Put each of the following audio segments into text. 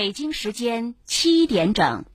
北京时间七点整。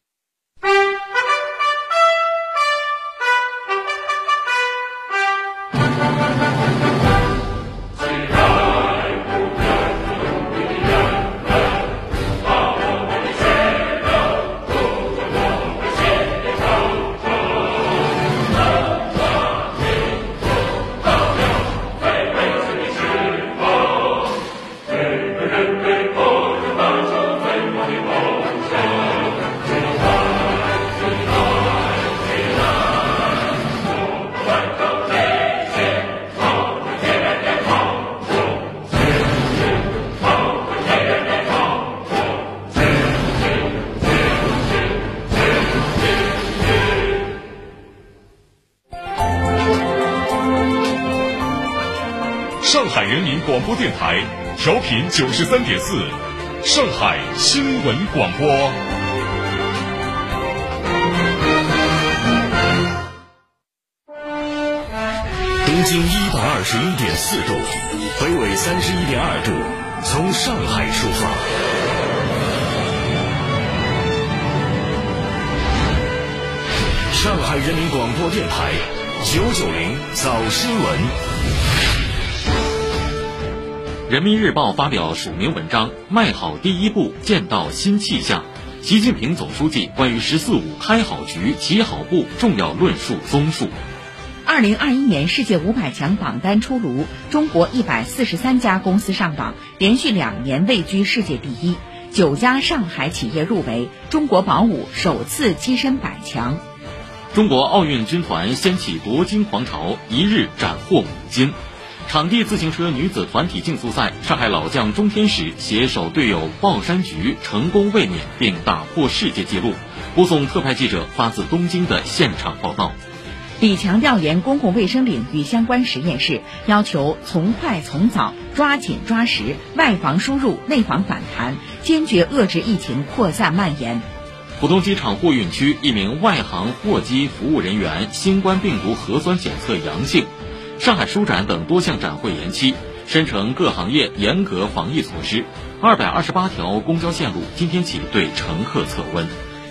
调频九十三点四，上海新闻广播。东经一百二十一点四度，北纬三十一点二度，从上海出发。上海人民广播电台九九零早新闻。人民日报发表署名文章《迈好第一步，见到新气象》，习近平总书记关于“十四五”开好局、起好步重要论述综述。二零二一年世界五百强榜单出炉，中国一百四十三家公司上榜，连续两年位居世界第一，九家上海企业入围，中国宝五首次跻身百强。中国奥运军团掀起夺金狂潮，一日斩获五金。场地自行车女子团体竞速赛，上海老将钟天使携手队友鲍山菊成功卫冕并打破世界纪录。播送特派记者发自东京的现场报道。李强调研公共卫生领域相关实验室，要求从快从早，抓紧抓实，外防输入，内防反弹，坚决遏制疫情扩散蔓延。浦东机场货运区一名外航货机服务人员新冠病毒核酸检测阳性。上海书展等多项展会延期，申城各行业严格防疫措施。二百二十八条公交线路今天起对乘客测温。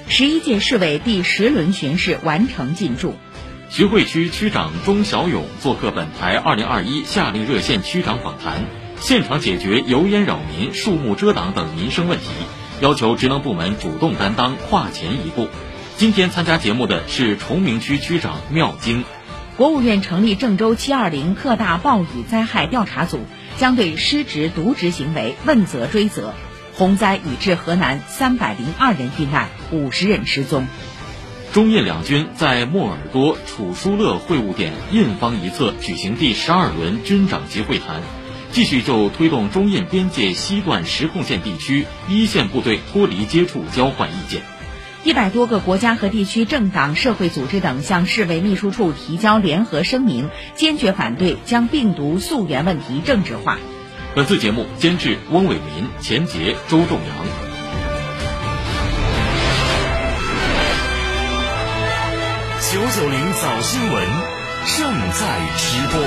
十一届市委第十轮巡视完成进驻。徐汇区区长钟小勇做客本台二零二一夏令热线区长访谈，现场解决油烟扰民、树木遮挡等民生问题，要求职能部门主动担当，跨前一步。今天参加节目的是崇明区区长缪金。国务院成立郑州七二零特大暴雨灾害调查组，将对失职渎职行为问责追责。洪灾已致河南三百零二人遇难，五十人失踪。中印两军在莫尔多楚舒勒会晤点印方一侧举行第十二轮军长级会谈，继续就推动中印边界西段实控线地区一线部队脱离接触交换意见。一百多个国家和地区政党、社会组织等向世卫秘书处提交联合声明，坚决反对将病毒溯源问题政治化。本次节目监制翁伟民、钱杰、周仲阳。九九零早新闻正在直播。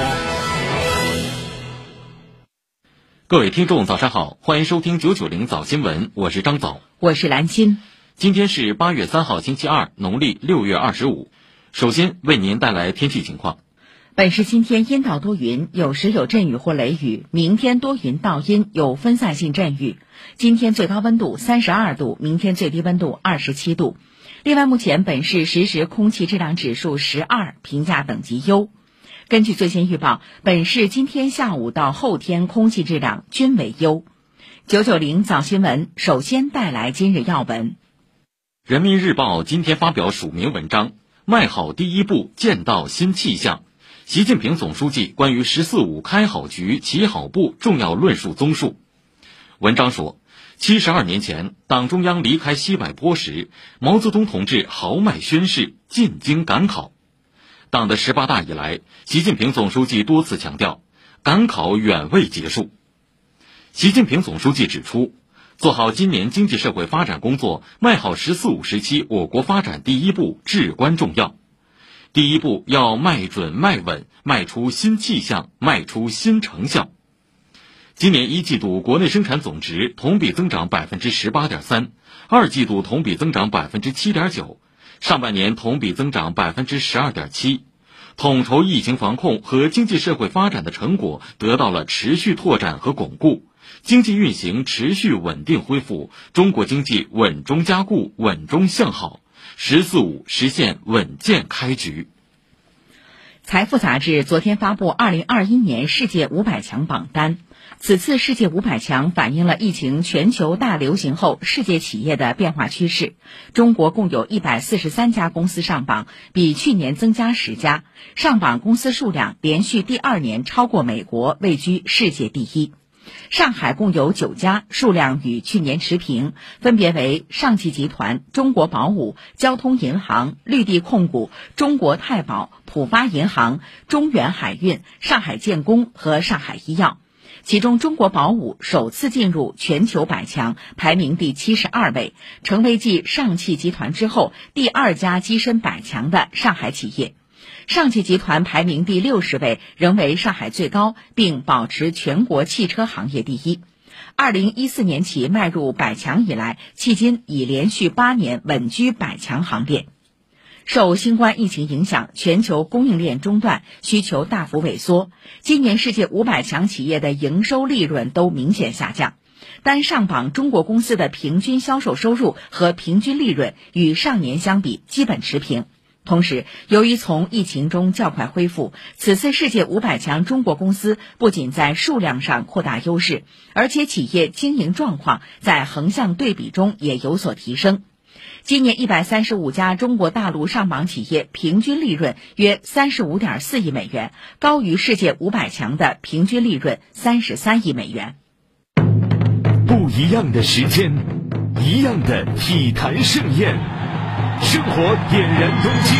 各位听众，早上好，欢迎收听九九零早新闻，我是张早，我是兰心。今天是八月三号，星期二，农历六月二十五。首先为您带来天气情况。本市今天阴到多云，有时有阵雨或雷雨；明天多云到阴，有分散性阵雨。今天最高温度三十二度，明天最低温度二十七度。另外，目前本市实时空气质量指数十二，评价等级优。根据最新预报，本市今天下午到后天空气质量均为优。九九零早新闻首先带来今日要闻。人民日报今天发表署名文章《迈好第一步，见到新气象》，习近平总书记关于“十四五”开好局、起好步重要论述综述。文章说，七十二年前，党中央离开西柏坡时，毛泽东同志豪迈宣誓进京赶考。党的十八大以来，习近平总书记多次强调，赶考远未结束。习近平总书记指出。做好今年经济社会发展工作，迈好“十四五”时期我国发展第一步至关重要。第一步要迈准、迈稳，迈出新气象，迈出新成效。今年一季度国内生产总值同比增长百分之十八点三，二季度同比增长百分之七点九，上半年同比增长百分之十二点七。统筹疫情防控和经济社会发展的成果得到了持续拓展和巩固，经济运行持续稳定恢复，中国经济稳中加固、稳中向好，“十四五”实现稳健开局。财富杂志昨天发布二零二一年世界五百强榜单。此次世界五百强反映了疫情全球大流行后世界企业的变化趋势。中国共有一百四十三家公司上榜，比去年增加十家，上榜公司数量连续第二年超过美国，位居世界第一。上海共有九家，数量与去年持平，分别为上汽集团、中国宝武、交通银行、绿地控股、中国太保、浦发银行、中远海运、上海建工和上海医药。其中，中国宝武首次进入全球百强，排名第七十二位，成为继上汽集团之后第二家跻身百强的上海企业。上汽集团排名第六十位，仍为上海最高，并保持全国汽车行业第一。二零一四年起迈入百强以来，迄今已连续八年稳居百强行列。受新冠疫情影响，全球供应链中断，需求大幅萎缩。今年世界五百强企业的营收利润都明显下降，单上榜中国公司的平均销售收入和平均利润与上年相比基本持平。同时，由于从疫情中较快恢复，此次世界五百强中国公司不仅在数量上扩大优势，而且企业经营状况在横向对比中也有所提升。今年一百三十五家中国大陆上榜企业平均利润约三十五点四亿美元，高于世界五百强的平均利润三十三亿美元。不一样的时间，一样的体坛盛宴，生活点燃东京，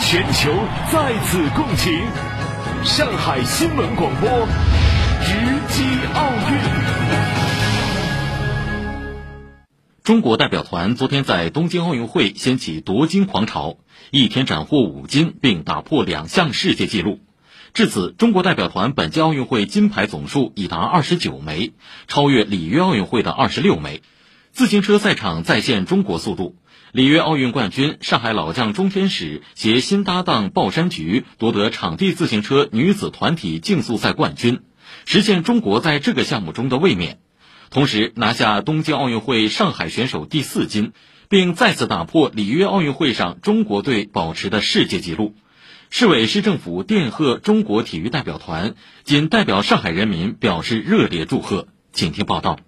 全球在此共情。上海新闻广播，直击奥运。中国代表团昨天在东京奥运会掀起夺金狂潮，一天斩获五金，并打破两项世界纪录。至此，中国代表团本届奥运会金牌总数已达二十九枚，超越里约奥运会的二十六枚。自行车赛场再现中国速度，里约奥运冠军上海老将钟天使携新搭档鲍山菊夺得场地自行车女子团体竞速赛冠军，实现中国在这个项目中的卫冕。同时拿下东京奥运会上海选手第四金，并再次打破里约奥运会上中国队保持的世界纪录。市委市政府电贺中国体育代表团，仅代表上海人民表示热烈祝贺。请听报道。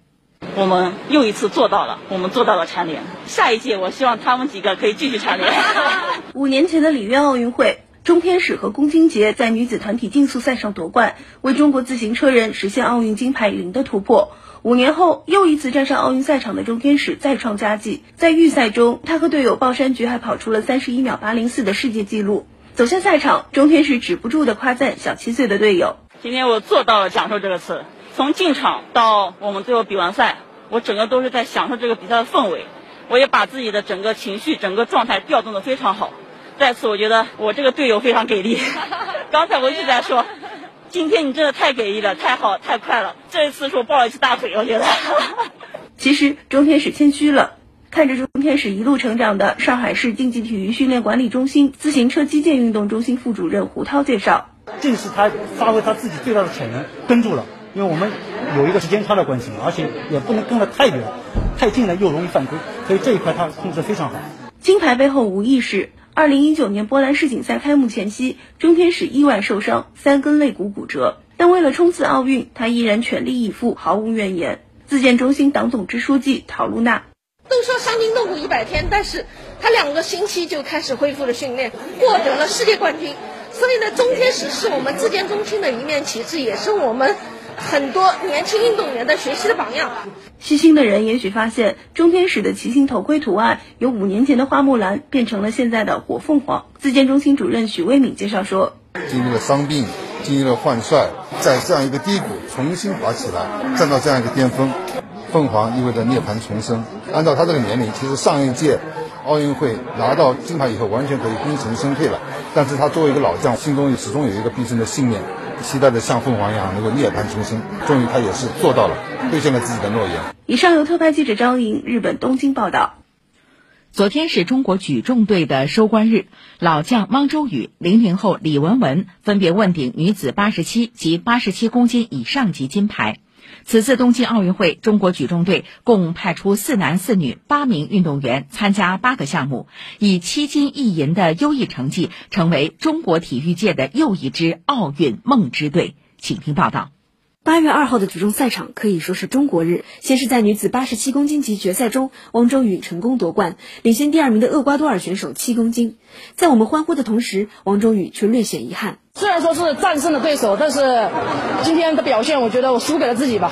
我们又一次做到了，我们做到了蝉联。下一届，我希望他们几个可以继续蝉联。五年前的里约奥运会，钟天使和龚金杰在女子团体竞速赛上夺冠，为中国自行车人实现奥运金牌零的突破。五年后，又一次站上奥运赛场的钟天使再创佳绩。在预赛中，他和队友鲍山菊还跑出了三十一秒八零四的世界纪录。走下赛场，钟天使止不住的夸赞小七岁的队友：“今天我做到了享受这个词。从进场到我们最后比完赛，我整个都是在享受这个比赛的氛围。我也把自己的整个情绪、整个状态调动的非常好。在此，我觉得我这个队友非常给力。刚才我一直在说。”今天你真的太给力了，太好，太快了！这一次是我抱了一次大腿，我觉得。其实钟天使谦虚了，看着钟天使一路成长的上海市竞技体育训练管理中心自行车击剑运动中心副主任胡涛介绍：，这是他发挥他自己最大的潜能跟住了，因为我们有一个时间差的关系，而且也不能跟得太远，太近了又容易犯规，所以这一块他控制非常好。金牌背后无意识。二零一九年波兰世锦赛开幕前夕，钟天使意外受伤，三根肋骨骨折。但为了冲刺奥运，他依然全力以赴，毫无怨言。自建中心党总支书记陶露娜：都说伤筋动骨一百天，但是他两个星期就开始恢复了训练，获得了世界冠军。所以呢，钟天使是我们自建中心的一面旗帜，也是我们。很多年轻运动员的学习的榜样。细心的人也许发现，中天使的骑行头盔图案由五年前的花木兰变成了现在的火凤凰。自建中心主任许卫敏介绍说：“经历了伤病，经历了换帅，在这样一个低谷重新爬起来，站到这样一个巅峰，凤凰意味着涅槃重生。按照他这个年龄，其实上一届奥运会拿到金牌以后，完全可以功成身退了。但是他作为一个老将，心中始终有一个必胜的信念，期待着像凤凰一样能够涅槃重生。终于，他也是做到了，兑现了自己的诺言。以上由特派记者张莹日本东京报道。昨天是中国举重队的收官日，老将汪周雨、零零后李雯雯分别问鼎女子八十七及八十七公斤以上级金牌。此次东京奥运会，中国举重队共派出四男四女八名运动员参加八个项目，以七金一银的优异成绩，成为中国体育界的又一支奥运梦之队。请听报道。八月二号的举重赛场可以说是中国日。先是在女子八十七公斤级决赛中，汪周雨成功夺冠，领先第二名的厄瓜多尔选手七公斤。在我们欢呼的同时，汪周雨却略显遗憾。虽然说是战胜了对手，但是今天的表现，我觉得我输给了自己吧。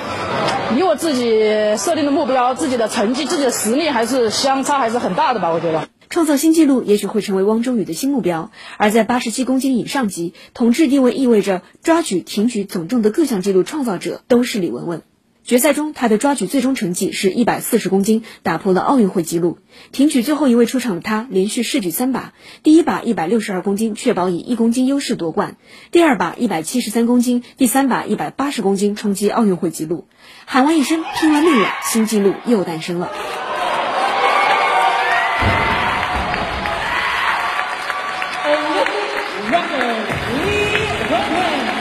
离我自己设定的目标、自己的成绩、自己的实力还是相差还是很大的吧，我觉得。创造新纪录也许会成为汪周雨的新目标，而在八十七公斤以上级，统治地位意味着抓举、挺举总重的各项纪录创造者都是李雯雯。决赛中，她的抓举最终成绩是一百四十公斤，打破了奥运会纪录。挺举最后一位出场的她，连续试举三把，第一把一百六十二公斤，确保以一公斤优势夺冠；第二把一百七十三公斤，第三把一百八十公斤冲击奥运会纪录。喊完一声，拼完命了，新纪录又诞生了。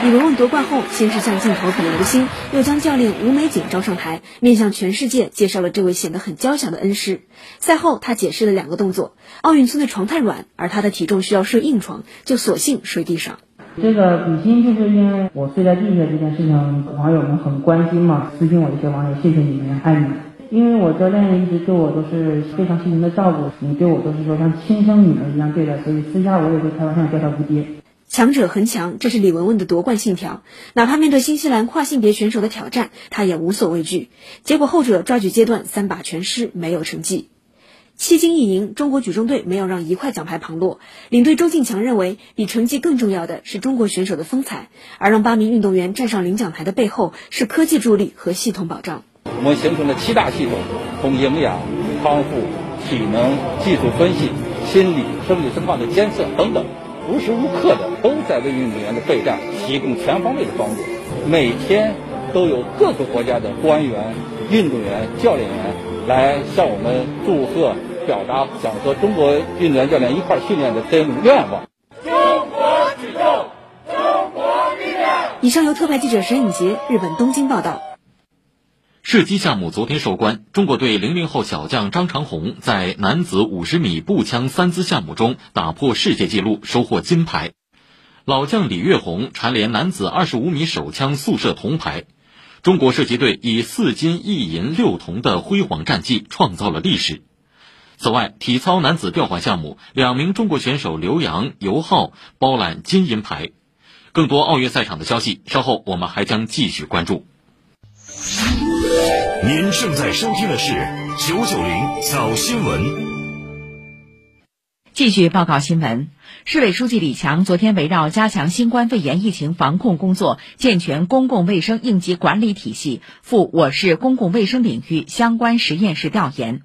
李雯雯夺冠后，先是向镜头比了个心，又将教练吴美景招上台，面向全世界介绍了这位显得很娇小的恩师。赛后，他解释了两个动作：奥运村的床太软，而他的体重需要睡硬床，就索性睡地上。这个比心就是因为我睡在地下这件事情，网友们很关心嘛，私信我一些网友，谢谢你们，爱你们。因为我教练一直对我都是非常细心的照顾，你对我都是说像亲生女儿一样对待，所以私下我也会开玩笑叫他吴爹。强者恒强，这是李雯雯的夺冠信条。哪怕面对新西兰跨性别选手的挑战，她也无所畏惧。结果后者抓举阶段三把全失，没有成绩。七金一银，中国举重队没有让一块奖牌旁落。领队周进强认为，比成绩更重要的是中国选手的风采。而让八名运动员站上领奖台的背后，是科技助力和系统保障。我们形成了七大系统，从营养、康复、体能、技术分析、心理、生理生化的监测等等。无时无刻的都在为运动员的备战提供全方位的帮助，每天都有各个国家的官员、运动员、教练员来向我们祝贺、表达想和中国运动员教练一块训练的这种愿望。中国举重，中国力量。以上由特派记者沈颖杰日本东京报道。射击项目昨天收官，中国队零零后小将张长虹在男子五十米步枪三姿项目中打破世界纪录，收获金牌。老将李跃宏蝉联男子二十五米手枪速射铜牌。中国射击队以四金一银六铜的辉煌战绩创造了历史。此外，体操男子吊环项目，两名中国选手刘洋、尤浩包揽金银牌。更多奥运赛场的消息，稍后我们还将继续关注。您正在收听的是九九零早新闻。继续报告新闻。市委书记李强昨天围绕加强新冠肺炎疫情防控工作、健全公共卫生应急管理体系，赴我市公共卫生领域相关实验室调研。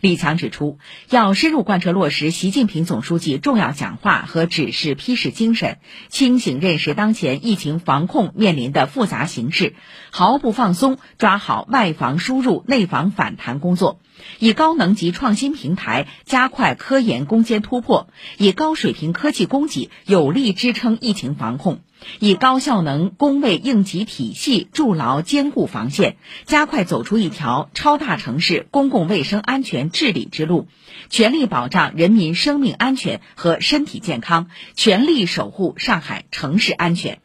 李强指出，要深入贯彻落实习近平总书记重要讲话和指示批示精神，清醒认识当前疫情防控面临的复杂形势，毫不放松抓好外防输入、内防反弹工作，以高能级创新平台加快科研攻坚突破，以高水平科技供给有力支撑疫情防控。以高效能工位应急体系筑牢坚固防线，加快走出一条超大城市公共卫生安全治理之路，全力保障人民生命安全和身体健康，全力守护上海城市安全。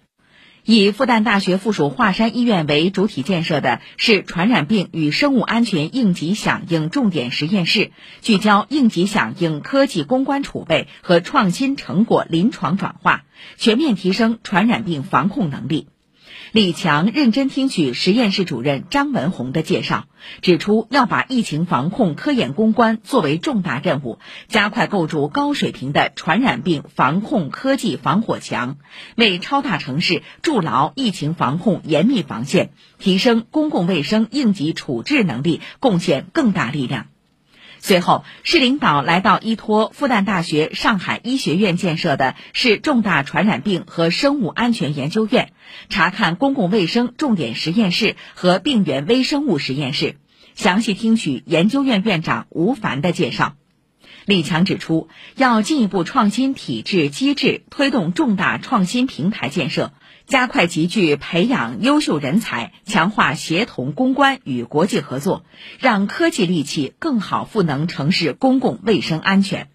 以复旦大学附属华山医院为主体建设的是传染病与生物安全应急响应重点实验室，聚焦应急响应科技攻关储备和创新成果临床转化，全面提升传染病防控能力。李强认真听取实验室主任张文宏的介绍，指出要把疫情防控科研攻关作为重大任务，加快构筑高水平的传染病防控科技防火墙，为超大城市筑牢疫情防控严密防线，提升公共卫生应急处置能力贡献更大力量。随后，市领导来到依托复旦大学上海医学院建设的市重大传染病和生物安全研究院，查看公共卫生重点实验室和病原微生物实验室，详细听取研究院院长吴凡的介绍。李强指出，要进一步创新体制机制，推动重大创新平台建设。加快集聚培养优秀人才，强化协同攻关与国际合作，让科技利器更好赋能城市公共卫生安全。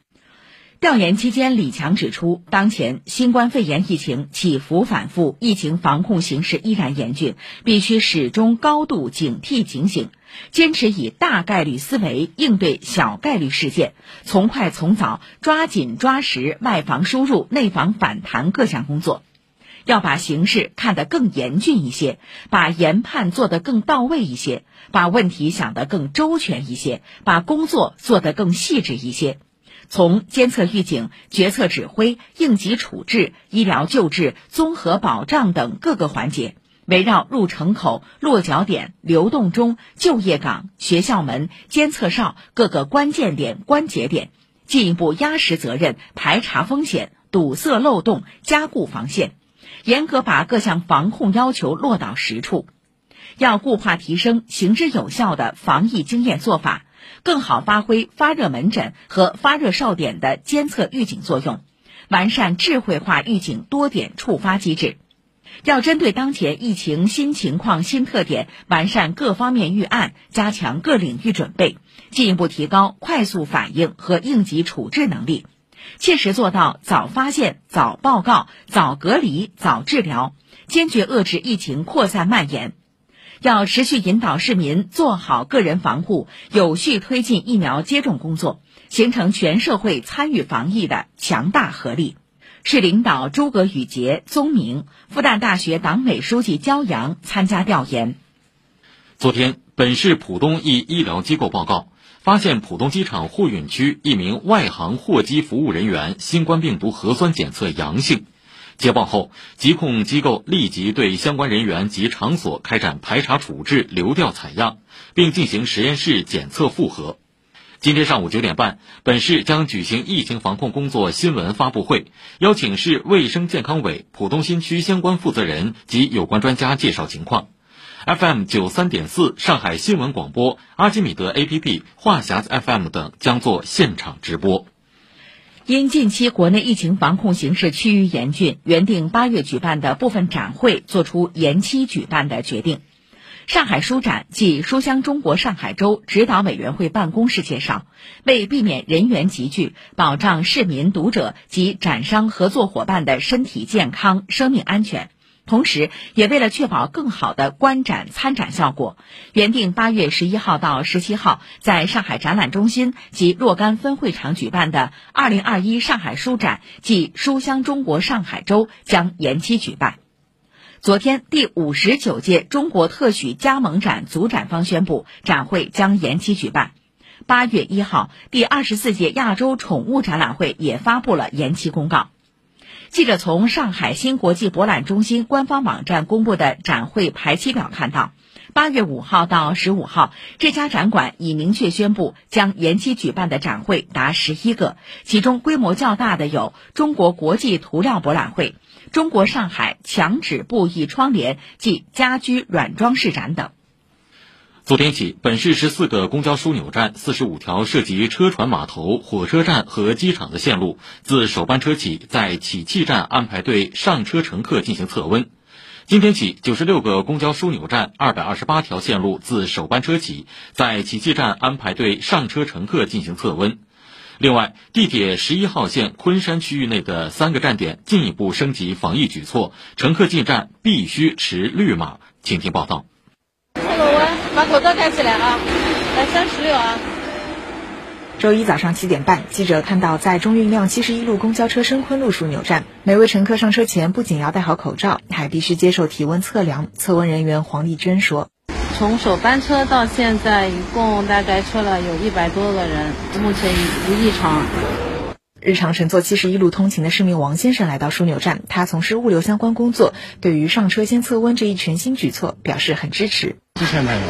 调研期间，李强指出，当前新冠肺炎疫情起伏反复，疫情防控形势依然严峻，必须始终高度警惕警醒，坚持以大概率思维应对小概率事件，从快从早，抓紧抓实外防输入、内防反弹各项工作。要把形势看得更严峻一些，把研判做得更到位一些，把问题想得更周全一些，把工作做得更细致一些。从监测预警、决策指挥、应急处置、医疗救治、综合保障等各个环节，围绕入城口、落脚点、流动中、就业岗、学校门、监测哨各个关键点、关节点，进一步压实责任，排查风险，堵塞漏洞，加固防线。严格把各项防控要求落到实处，要固化提升行之有效的防疫经验做法，更好发挥发热门诊和发热哨点的监测预警作用，完善智慧化预警多点触发机制。要针对当前疫情新情况新特点，完善各方面预案，加强各领域准备，进一步提高快速反应和应急处置能力。切实做到早发现、早报告、早隔离、早治疗，坚决遏制疫情扩散蔓延。要持续引导市民做好个人防护，有序推进疫苗接种工作，形成全社会参与防疫的强大合力。市领导诸葛宇杰、宗明，复旦大学党委书记焦阳参加调研。昨天，本市浦东一医疗机构报告。发现浦东机场货运区一名外航货机服务人员新冠病毒核酸检测阳性，接报后，疾控机构立即对相关人员及场所开展排查处置、流调采样，并进行实验室检测复核。今天上午九点半，本市将举行疫情防控工作新闻发布会，邀请市卫生健康委、浦东新区相关负责人及有关专家介绍情况。FM 九三点四上海新闻广播、阿基米德 APP、话匣子 FM 等将做现场直播。因近期国内疫情防控形势趋于严峻，原定八月举办的部分展会作出延期举办的决定。上海书展暨书香中国上海周指导委员会办公室介绍，为避免人员集聚，保障市民、读者及展商合作伙伴的身体健康、生命安全。同时，也为了确保更好的观展参展效果，原定八月十一号到十七号在上海展览中心及若干分会场举办的二零二一上海书展暨书香中国上海周将延期举办。昨天，第五十九届中国特许加盟展组展方宣布，展会将延期举办。八月一号，第二十四届亚洲宠物展览会也发布了延期公告。记者从上海新国际博览中心官方网站公布的展会排期表看到，八月五号到十五号，这家展馆已明确宣布将延期举办的展会达十一个，其中规模较大的有中国国际涂料博览会、中国上海墙纸布艺窗帘暨家居软装饰展等。昨天起，本市十四个公交枢纽站、四十五条涉及车船码头、火车站和机场的线路，自首班车起在起讫站安排对上车乘客进行测温。今天起，九十六个公交枢纽站、二百二十八条线路自首班车起在起讫站安排对上车乘客进行测温。另外，地铁十一号线昆山区域内的三个站点进一步升级防疫举措，乘客进站必须持绿码。请听报道。把口罩戴起来啊！来三十六啊！周一早上七点半，记者看到在中运量七十一路公交车深昆路枢纽站，每位乘客上车前不仅要戴好口罩，还必须接受体温测量。测温人员黄丽娟说：“从首班车到现在，一共大概测了有一百多个人，目前无异常。”日常乘坐七十一路通勤的市民王先生来到枢纽站，他从事物流相关工作，对于上车先测温这一全新举措表示很支持。之前没有，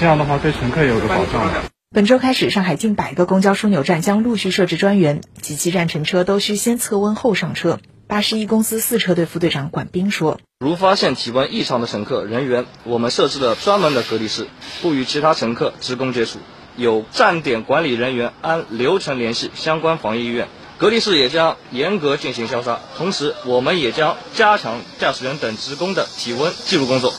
这样的话对乘客有个保障。本周开始，上海近百个公交枢纽站将陆续设置专员，几期站乘车都需先测温后上车。八十一公司四车队副队长管斌说：“如发现体温异常的乘客人员，我们设置了专门的隔离室，不与其他乘客职工接触。有站点管理人员按流程联系相关防疫医院，隔离室也将严格进行消杀。同时，我们也将加强驾驶员等职工的体温记录工作。”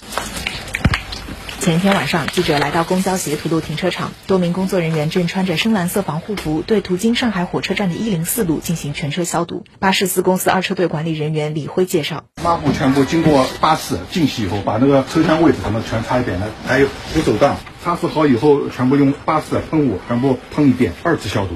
前一天晚上，记者来到公交协土路停车场，多名工作人员正穿着深蓝色防护服，对途经上海火车站的一零四路进行全车消毒。巴士司公司二车队管理人员李辉介绍：抹布全部经过巴士进洗以后，把那个车厢位置什么全擦一遍了，还有扶手档擦拭好以后，全部用巴士的喷雾全部喷一遍，二次消毒。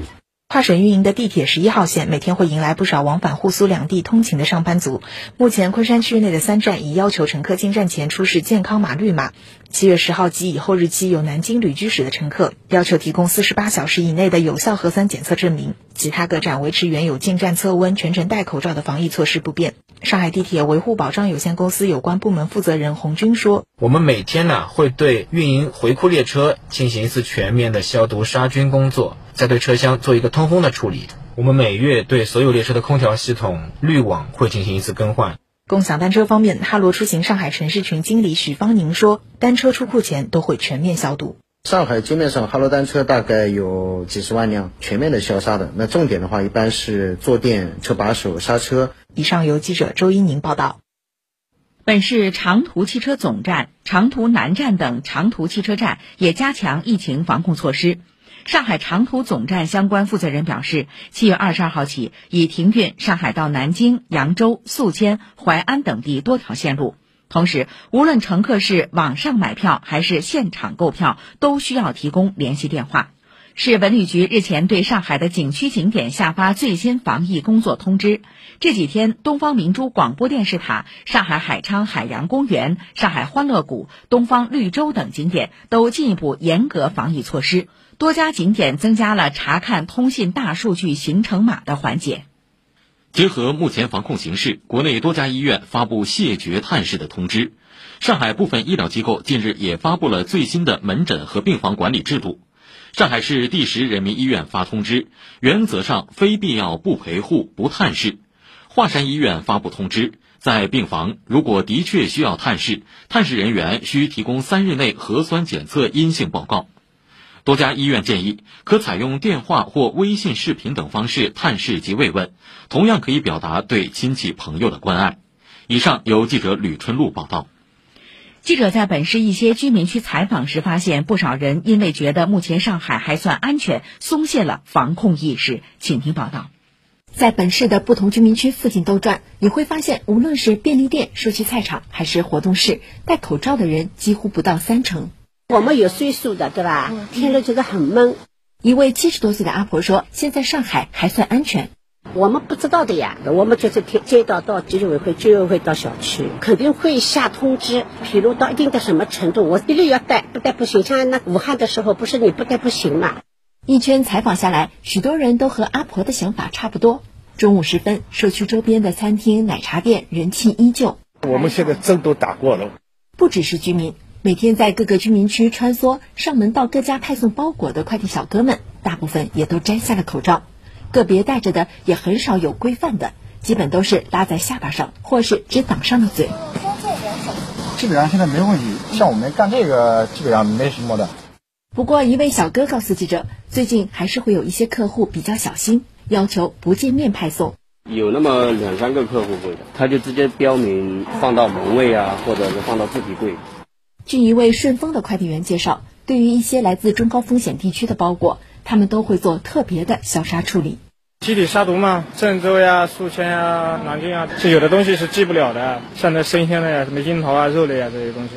跨省运营的地铁十一号线每天会迎来不少往返沪苏两地通勤的上班族。目前，昆山区域内的三站已要求乘客进站前出示健康码绿码。七月十号及以后日期有南京旅居史的乘客，要求提供四十八小时以内的有效核酸检测证明。其他各站维持原有进站测温、全程戴口罩的防疫措施不变。上海地铁维护保障有限公司有关部门负责人洪军说：“我们每天呢会对运营回库列车进行一次全面的消毒杀菌工作。”再对车厢做一个通风的处理。我们每月对所有列车的空调系统滤网会进行一次更换。共享单车方面，哈罗出行上海城市群经理许方宁说，单车出库前都会全面消毒。上海街面上哈罗单车大概有几十万辆，全面的消杀的。那重点的话，一般是坐垫、车把手、刹车。以上由记者周一宁报道。本市长途汽车总站、长途南站等长途汽车站也加强疫情防控措施。上海长途总站相关负责人表示，七月二十二号起已停运上海到南京、扬州、宿迁、淮安等地多条线路。同时，无论乘客是网上买票还是现场购票，都需要提供联系电话。市文旅局日前对上海的景区景点下发最新防疫工作通知。这几天，东方明珠广播电视塔、上海海昌海洋公园、上海欢乐谷、东方绿洲等景点都进一步严格防疫措施。多家景点增加了查看通信大数据行程码的环节。结合目前防控形势，国内多家医院发布谢绝探视的通知。上海部分医疗机构近日也发布了最新的门诊和病房管理制度。上海市第十人民医院发通知，原则上非必要不陪护、不探视。华山医院发布通知，在病房如果的确需要探视，探视人员需提供三日内核酸检测阴性报告。多家医院建议，可采用电话或微信视频等方式探视及慰问，同样可以表达对亲戚朋友的关爱。以上由记者吕春露报道。记者在本市一些居民区采访时发现，不少人因为觉得目前上海还算安全，松懈了防控意识。请听报道。在本市的不同居民区附近兜转，你会发现，无论是便利店、社区菜场还是活动室，戴口罩的人几乎不到三成。我们有岁数的，对吧？听着觉得很闷。一位七十多岁的阿婆说：“现在上海还算安全。”我们不知道的呀，我们就是听街道到居委会，居委会到小区，肯定会下通知。譬如到一定的什么程度，我一律要带，不带不行。像那武汉的时候，不是你不带不行嘛？一圈采访下来，许多人都和阿婆的想法差不多。中午时分，社区周边的餐厅、奶茶店人气依旧。我们现在针都打过了，不只是居民，每天在各个居民区穿梭、上门到各家派送包裹的快递小哥们，大部分也都摘下了口罩。个别戴着的也很少有规范的，基本都是拉在下巴上，或是只挡上了嘴。基本上现在没问题，像我们干这个基本上没什么的。不过一位小哥告诉记者，最近还是会有一些客户比较小心，要求不见面派送。有那么两三个客户会的，他就直接标明放到门卫啊，或者是放到自提柜。据一位顺丰的快递员介绍，对于一些来自中高风险地区的包裹，他们都会做特别的消杀处理。集体杀毒嘛，郑州呀、宿迁呀、南京啊，这有的东西是寄不了的，像那生鲜的呀、什么樱桃啊、肉类啊这些东西。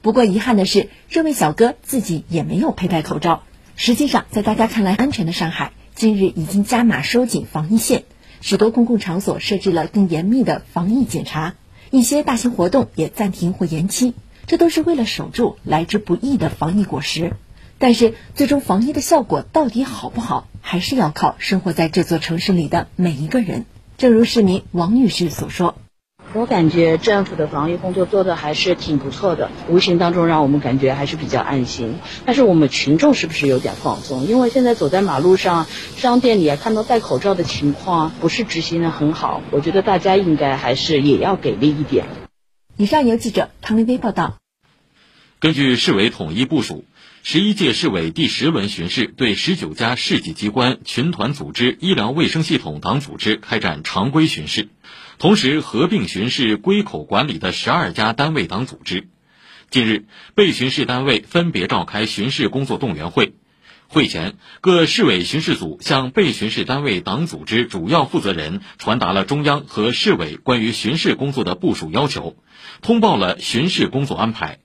不过遗憾的是，这位小哥自己也没有佩戴口罩。实际上，在大家看来安全的上海，近日已经加码收紧防疫线，许多公共场所设置了更严密的防疫检查，一些大型活动也暂停或延期，这都是为了守住来之不易的防疫果实。但是，最终防疫的效果到底好不好，还是要靠生活在这座城市里的每一个人。正如市民王女士所说：“我感觉政府的防疫工作做的还是挺不错的，无形当中让我们感觉还是比较安心。但是我们群众是不是有点放松？因为现在走在马路上、商店里啊，看到戴口罩的情况不是执行的很好。我觉得大家应该还是也要给力一点。以上由记者唐林飞报道。根据市委统一部署。十一届市委第十轮巡视对十九家市级机关、群团组织、医疗卫生系统党组织开展常规巡视，同时合并巡视归口管理的十二家单位党组织。近日，被巡视单位分别召开巡视工作动员会。会前，各市委巡视组向被巡视单位党组织主要负责人传达了中央和市委关于巡视工作的部署要求，通报了巡视工作安排。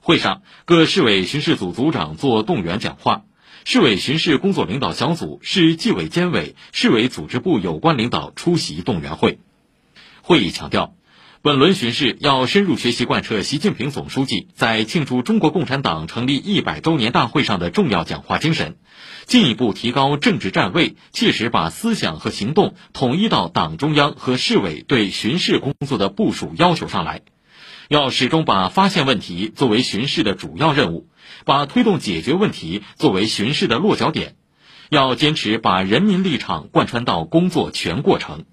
会上，各市委巡视组组长作动员讲话，市委巡视工作领导小组、市纪委监委、市委组织部有关领导出席动员会。会议强调，本轮巡视要深入学习贯彻习近平总书记在庆祝中国共产党成立一百周年大会上的重要讲话精神，进一步提高政治站位，切实把思想和行动统一到党中央和市委对巡视工作的部署要求上来。要始终把发现问题作为巡视的主要任务，把推动解决问题作为巡视的落脚点。要坚持把人民立场贯穿到工作全过程。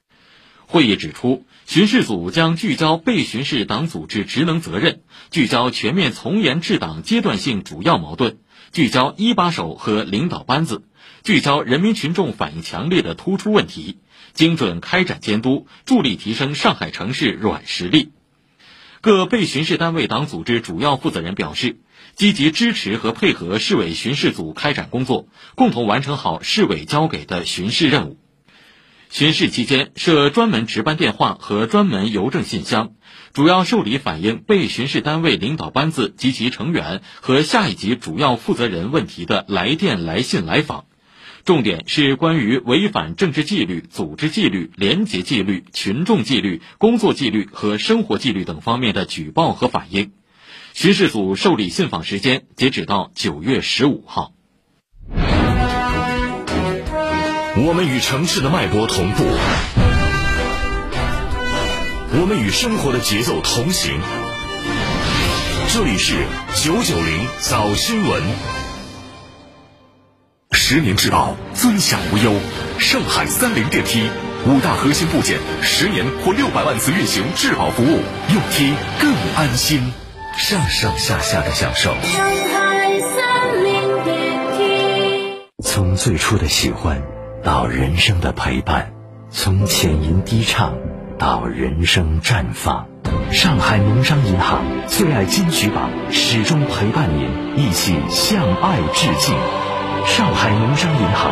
会议指出，巡视组将聚焦被巡视党组织职能责任，聚焦全面从严治党阶段性主要矛盾，聚焦一把手和领导班子，聚焦人民群众反映强烈的突出问题，精准开展监督，助力提升上海城市软实力。各被巡视单位党组织主要负责人表示，积极支持和配合市委巡视组开展工作，共同完成好市委交给的巡视任务。巡视期间设专门值班电话和专门邮政信箱，主要受理反映被巡视单位领导班子及其成员和下一级主要负责人问题的来电、来信、来访。重点是关于违反政治纪律、组织纪律、廉洁纪律、群众纪律、工作纪律和生活纪律等方面的举报和反映。巡视组受理信访时间截止到九月十五号。我们与城市的脉搏同步，我们与生活的节奏同行。这里是九九零早新闻。十年质保，尊享无忧。上海三菱电梯五大核心部件，十年或六百万次运行质保服务，用梯更安心。上上下下的享受。上海三菱电梯。从最初的喜欢，到人生的陪伴；从浅吟低唱，到人生绽放。上海农商银行最爱金曲榜，始终陪伴您，一起向爱致敬。上海农商银行，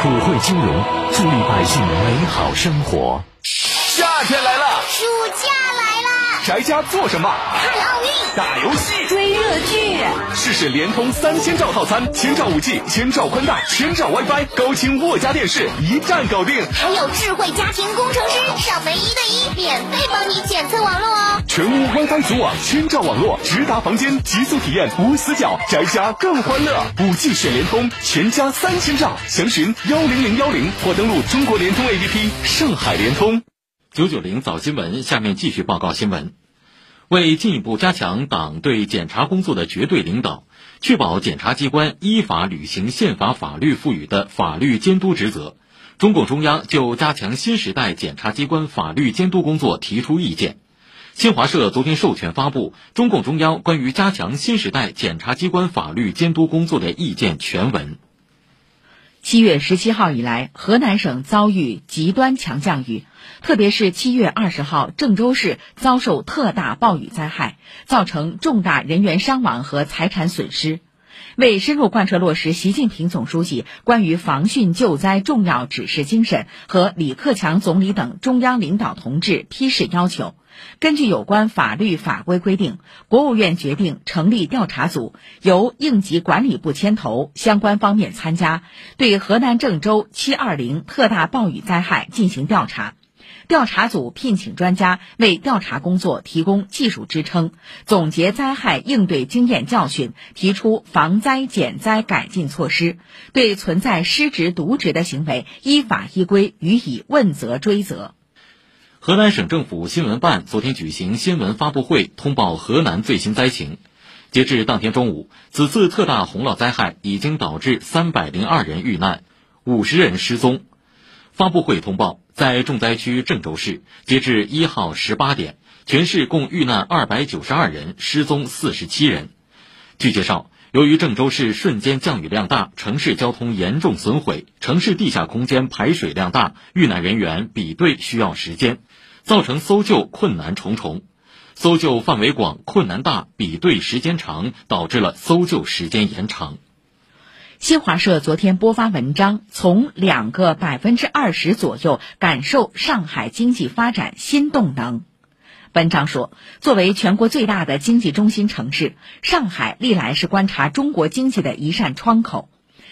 普惠金融，助力百姓美好生活。夏天来了，暑假来了，宅家做什么？看奥运，打游戏，追热剧。试试联通三千兆套餐，千兆五 G，千兆宽带，千兆 WiFi，高清沃家电视，一站搞定。还有智慧家庭工程师上门一对一，免费帮你检测网络哦。全屋 WiFi 组网，千兆网络，直达房间，极速体验无死角，宅家更欢乐。五 G 选联通，全家三千兆，详询幺零零幺零或登录中国联通 APP。上海联通。九九零早新闻，下面继续报告新闻。为进一步加强党对检察工作的绝对领导，确保检察机关依法履行宪法法律赋予的法律监督职责，中共中央就加强新时代检察机关法律监督工作提出意见。新华社昨天授权发布《中共中央关于加强新时代检察机关法律监督工作的意见》全文。七月十七号以来，河南省遭遇极端强降雨，特别是七月二十号，郑州市遭受特大暴雨灾害，造成重大人员伤亡和财产损失。为深入贯彻落实习近平总书记关于防汛救灾重要指示精神和李克强总理等中央领导同志批示要求，根据有关法律法规规定，国务院决定成立调查组，由应急管理部牵头，相关方面参加，对河南郑州七二零特大暴雨灾害进行调查。调查组聘请专家为调查工作提供技术支撑，总结灾害应对经验教训，提出防灾减灾改进措施，对存在失职渎职的行为依法依规予以问责追责。河南省政府新闻办昨天举行新闻发布会，通报河南最新灾情。截至当天中午，此次特大洪涝灾害已经导致三百零二人遇难，五十人失踪。发布会通报，在重灾区郑州市，截至一号十八点，全市共遇难二百九十二人，失踪四十七人。据介绍，由于郑州市瞬间降雨量大，城市交通严重损毁，城市地下空间排水量大，遇难人员比对需要时间。造成搜救困难重重，搜救范围广、困难大、比对时间长，导致了搜救时间延长。新华社昨天播发文章，从两个百分之二十左右感受上海经济发展新动能。文章说，作为全国最大的经济中心城市，上海历来是观察中国经济的一扇窗口。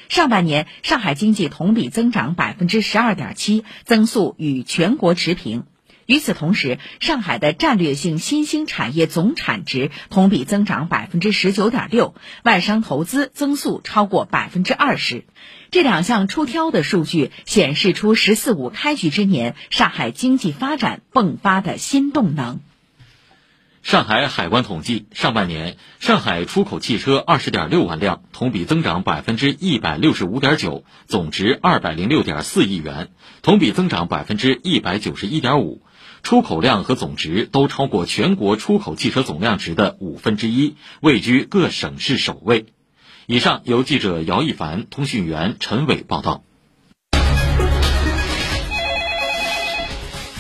上半年，上海经济同比增长百分之十二点七，增速与全国持平。与此同时，上海的战略性新兴产业总产值同比增长百分之十九点六，外商投资增速超过百分之二十。这两项出挑的数据显示出“十四五”开局之年上海经济发展迸发的新动能。上海海关统计，上半年上海出口汽车二十点六万辆，同比增长百分之一百六十五点九，总值二百零六点四亿元，同比增长百分之一百九十一点五。出口量和总值都超过全国出口汽车总量值的五分之一，位居各省市首位。以上由记者姚一凡、通讯员陈伟报道。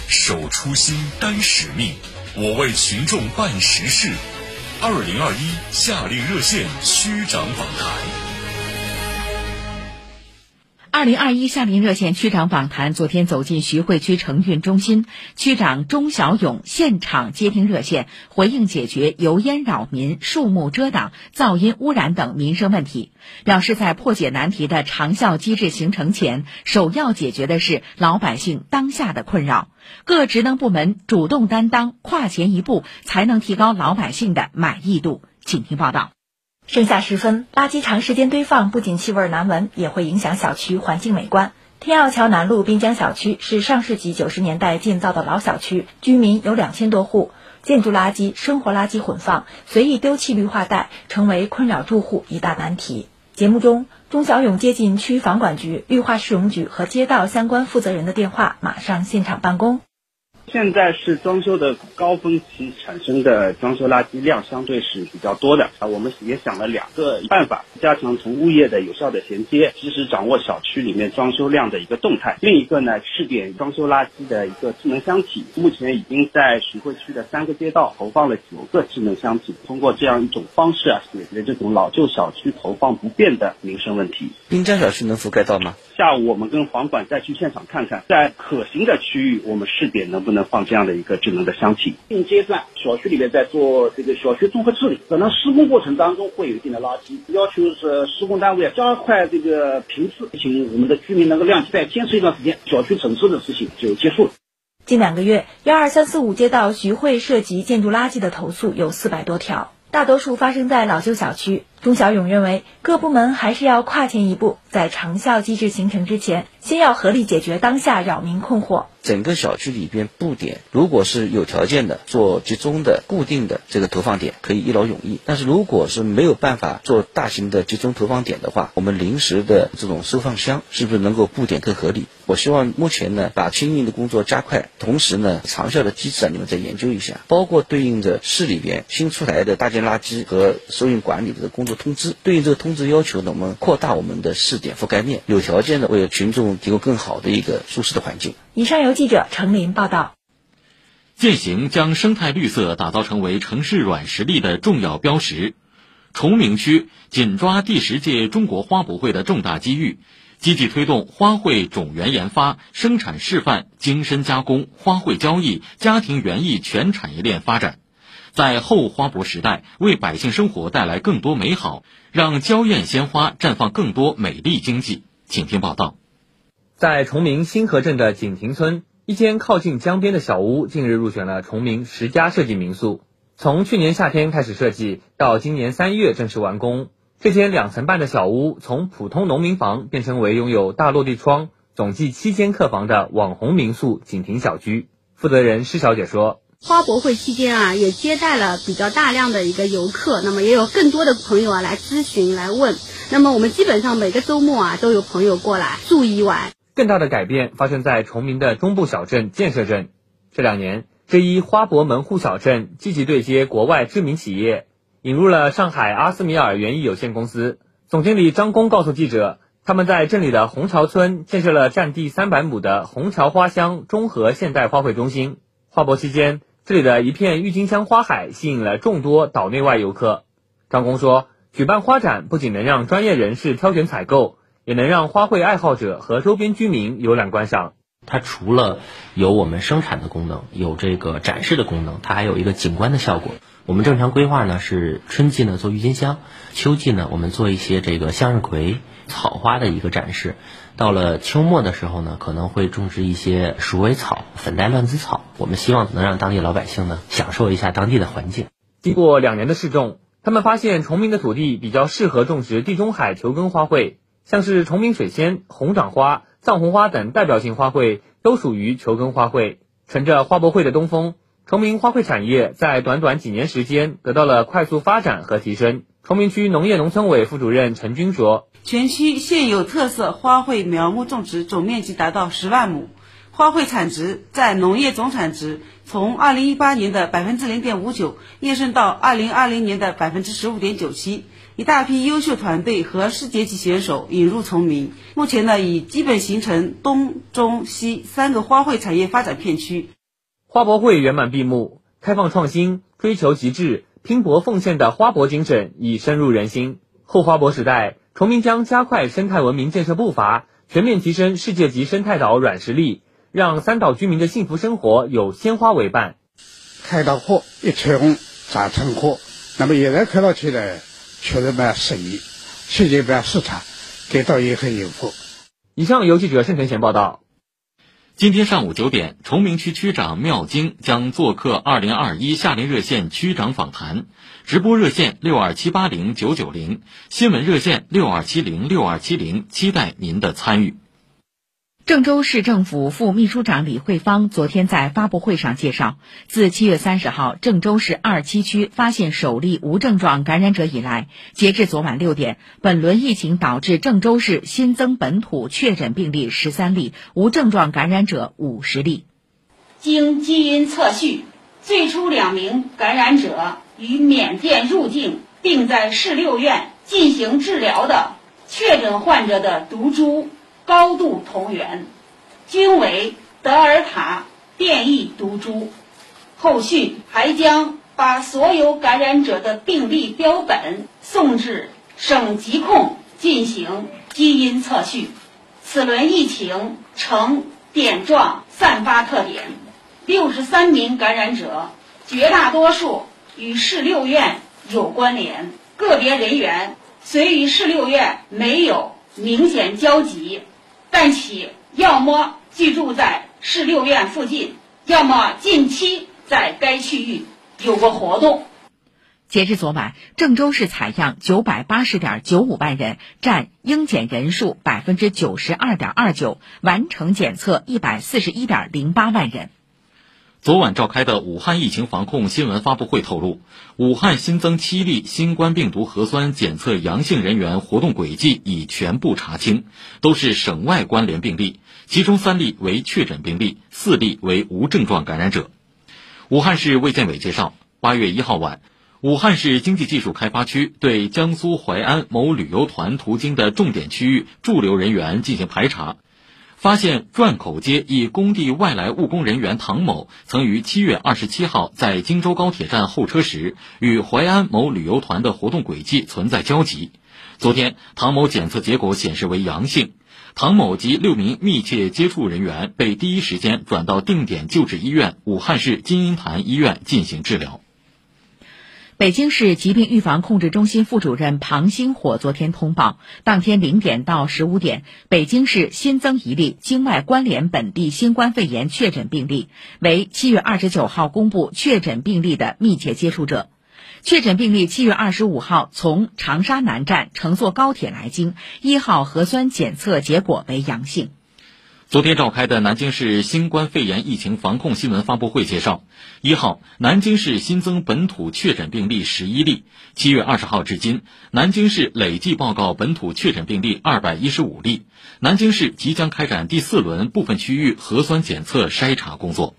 守初心，担使命，我为群众办实事。二零二一夏令热线区长访谈。二零二一夏令热线区长访谈昨天走进徐汇区城运中心，区长钟小勇现场接听热线，回应解决油烟扰民、树木遮挡、噪音污染等民生问题，表示在破解难题的长效机制形成前，首要解决的是老百姓当下的困扰，各职能部门主动担当，跨前一步，才能提高老百姓的满意度。请听报道。盛夏时分，垃圾长时间堆放，不仅气味难闻，也会影响小区环境美观。天钥桥南路滨江小区是上世纪九十年代建造的老小区，居民有两千多户，建筑垃圾、生活垃圾混放，随意丢弃绿化带，成为困扰住户一大难题。节目中，钟小勇接进区房管局、绿化市容局和街道相关负责人的电话，马上现场办公。现在是装修的高峰期，产生的装修垃圾量相对是比较多的啊。我们也想了两个办法，加强同物业的有效的衔接，及时掌握小区里面装修量的一个动态。另一个呢，试点装修垃圾的一个智能箱体，目前已经在徐汇区的三个街道投放了九个智能箱体。通过这样一种方式啊，解决这种老旧小区投放不便的民生问题。滨江小区能覆盖到吗？下午我们跟房管再去现场看看，在可行的区域，我们试点能不能放这样的一个智能的箱体。现阶段，小区里面在做这个小区综合治理，可能施工过程当中会有一定的垃圾，要求是施工单位加快这个频次，请我们的居民能够谅解，再坚持一段时间，小区整治的事情就结束了。近两个月，幺二三四五街道徐汇涉及建筑垃圾的投诉有四百多条，大多数发生在老旧小区。钟小勇认为，各部门还是要跨前一步，在长效机制形成之前，先要合理解决当下扰民困惑。整个小区里边布点，如果是有条件的做集中的、固定的这个投放点，可以一劳永逸。但是如果是没有办法做大型的集中投放点的话，我们临时的这种收放箱是不是能够布点更合理？我希望目前呢，把清运的工作加快，同时呢，长效的机制啊，你们再研究一下，包括对应着市里边新出来的大件垃圾和收运管理的工作通知，对应这个通知要求呢，我们扩大我们的试点覆盖面，有条件的为群众提供更好的一个舒适的环境。以上由记者程林报道。践行将生态绿色打造成为城市软实力的重要标识，崇明区紧抓第十届中国花博会的重大机遇，积极推动花卉种源研发、生产示范、精深加工、花卉交易、家庭园艺全产业链发展，在后花博时代为百姓生活带来更多美好，让娇艳鲜花绽放更多美丽经济。请听报道。在崇明新河镇的景亭村，一间靠近江边的小屋近日入选了崇明十佳设计民宿。从去年夏天开始设计，到今年三月正式完工，这间两层半的小屋从普通农民房变成为拥有大落地窗、总计七间客房的网红民宿景亭小居。负责人施小姐说。花博会期间啊，也接待了比较大量的一个游客，那么也有更多的朋友啊来咨询来问。那么我们基本上每个周末啊都有朋友过来住一晚。更大的改变发生在崇明的中部小镇建设镇。这两年，这一花博门户小镇积极对接国外知名企业，引入了上海阿斯米尔园艺有限公司。总经理张工告诉记者，他们在镇里的虹桥村建设了占地三百亩的虹桥花乡综合现代花卉中心。花博期间。这里的一片郁金香花海吸引了众多岛内外游客。张工说，举办花展不仅能让专业人士挑选采购，也能让花卉爱好者和周边居民游览观赏。它除了有我们生产的功能，有这个展示的功能，它还有一个景观的效果。我们正常规划呢是春季呢做郁金香，秋季呢我们做一些这个向日葵、草花的一个展示。到了秋末的时候呢，可能会种植一些鼠尾草、粉黛乱子草。我们希望能让当地老百姓呢享受一下当地的环境。经过两年的试种，他们发现崇明的土地比较适合种植地中海球根花卉，像是崇明水仙、红掌花、藏红花等代表性花卉都属于球根花卉。乘着花博会的东风，崇明花卉产业在短短几年时间得到了快速发展和提升。崇明区农业农村委副主任陈军说。全区现有特色花卉苗木种植总面积达到十万亩，花卉产值占农业总产值从二零一八年的百分之零点五九跃升到二零二零年的百分之十五点九七。一大批优秀团队和世界级选手引入崇明，目前呢已基本形成东中西三个花卉产业发展片区。花博会圆满闭幕，开放创新、追求极致、拼搏奉献的花博精神已深入人心。后花博时代。崇明将加快生态文明建设步伐，全面提升世界级生态岛软实力，让三岛居民的幸福生活有鲜花为伴。开到货一彩虹砸成货，那么现在开到起来确实蛮适宜，确实蛮市场，街道也很有福。以上由记者盛晨贤报道。今天上午九点，崇明区区长缪京将做客二零二一夏令热线区长访谈。直播热线六二七八零九九零，新闻热线六二七零六二七零，期待您的参与。郑州市政府副秘书长李慧芳昨天在发布会上介绍，自七月三十号郑州市二七区发现首例无症状感染者以来，截至昨晚六点，本轮疫情导致郑州市新增本土确诊病例十三例，无症状感染者五十例。经基因测序，最初两名感染者与缅甸入境并在市六院进行治疗的确诊患者的毒株。高度同源，均为德尔塔变异毒株。后续还将把所有感染者的病例标本送至省疾控进行基因测序。此轮疫情呈点状散发特点，六十三名感染者，绝大多数与市六院有关联，个别人员虽与市六院没有明显交集。但其要么居住在市六院附近，要么近期在该区域有过活动。截至昨晚，郑州市采样九百八十点九五万人，占应检人数百分之九十二点二九，完成检测一百四十一点零八万人。昨晚召开的武汉疫情防控新闻发布会透露，武汉新增七例新冠病毒核酸检测阳性人员活动轨迹已全部查清，都是省外关联病例，其中三例为确诊病例，四例为无症状感染者。武汉市卫健委介绍，八月一号晚，武汉市经济技术开发区对江苏淮安某旅游团途经的重点区域驻留人员进行排查。发现转口街一工地外来务工人员唐某曾于七月二十七号在荆州高铁站候车时，与淮安某旅游团的活动轨迹存在交集。昨天，唐某检测结果显示为阳性，唐某及六名密切接触人员被第一时间转到定点救治医院武汉市金银潭医院进行治疗。北京市疾病预防控制中心副主任庞星火昨天通报，当天零点到十五点，北京市新增一例境外关联本地新冠肺炎确诊病例，为七月二十九号公布确诊病例的密切接触者。确诊病例七月二十五号从长沙南站乘坐高铁来京，一号核酸检测结果为阳性。昨天召开的南京市新冠肺炎疫情防控新闻发布会介绍，一号，南京市新增本土确诊病例十一例。七月二十号至今，南京市累计报告本土确诊病例二百一十五例。南京市即将开展第四轮部分区域核酸检测筛查工作。